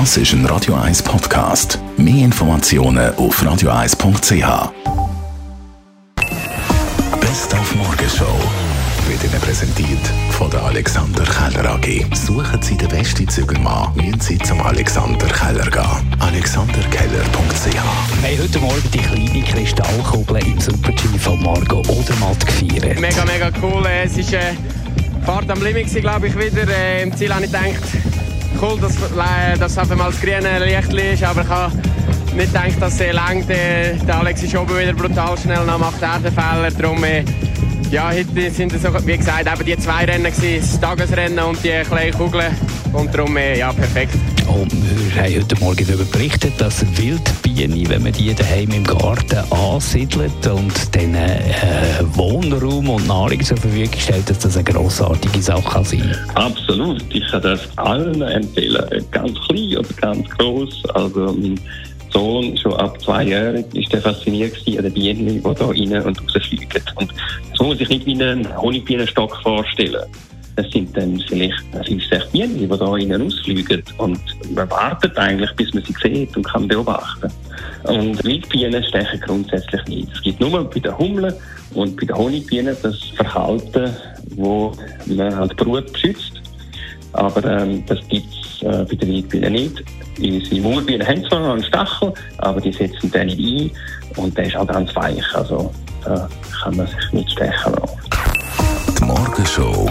Das ist ein Radio 1 Podcast. Mehr Informationen auf radio1.ch. Best auf Morgenshow wird Ihnen präsentiert von der Alexander Keller AG. Suchen Sie den besten Zügelmann, müssen Sie zum Alexander Keller gehen. alexanderkeller.ch Wir haben heute Morgen die kleine Kristallkugel im Super-G von Margot Odermatt gefeiert. Mega, mega cool. Es ist äh, Fahrt am Limit, glaube ich, wieder. Äh, Im Ziel habe ich gedacht, cool, dass, äh, dass auf einmal das grüne Licht ist, aber ich habe nicht gedacht, dass es langt. Äh, der Alex ist oben wieder brutal schnell, dann macht er den Fehler. Darum, äh, ja, heute sind es, wie gesagt, eben die zwei Rennen gewesen, das Tagesrennen und die kleine Kugel. Und darum, ja, perfekt. Und wir haben heute Morgen darüber berichtet, dass Wildbienen, wenn man die daheim im Garten ansiedelt und dann äh, Wohnraum und Nahrung zur Verfügung stellt, dass das eine grossartige Sache kann sein Absolut. Ich kann das allen empfehlen. Ganz klein oder ganz groß. Also mein Sohn, schon ab zwei Jahren, ist der fasziniert an den Bienen, die da rein und rausfliegen. Und so muss ich nicht wie einen Honigbienenstock vorstellen. Es sind dann vielleicht fünf, sechs Bienen, die da rein rausfliegen. Und man wartet eigentlich, bis man sie sieht und kann beobachten. Und Wildbienen stechen grundsätzlich nicht. Es gibt nur bei den Hummeln und bei den Honigbienen das Verhalten, wo man halt Brut beschützt. Aber ähm, das gibt es äh, bei den Wildbienen nicht. Unsere Mauerbienen haben zwar noch einen Stachel, aber die setzen den nicht ein und der ist auch ganz weich. Also da kann man sich nicht stechen lassen. Die Morgenshow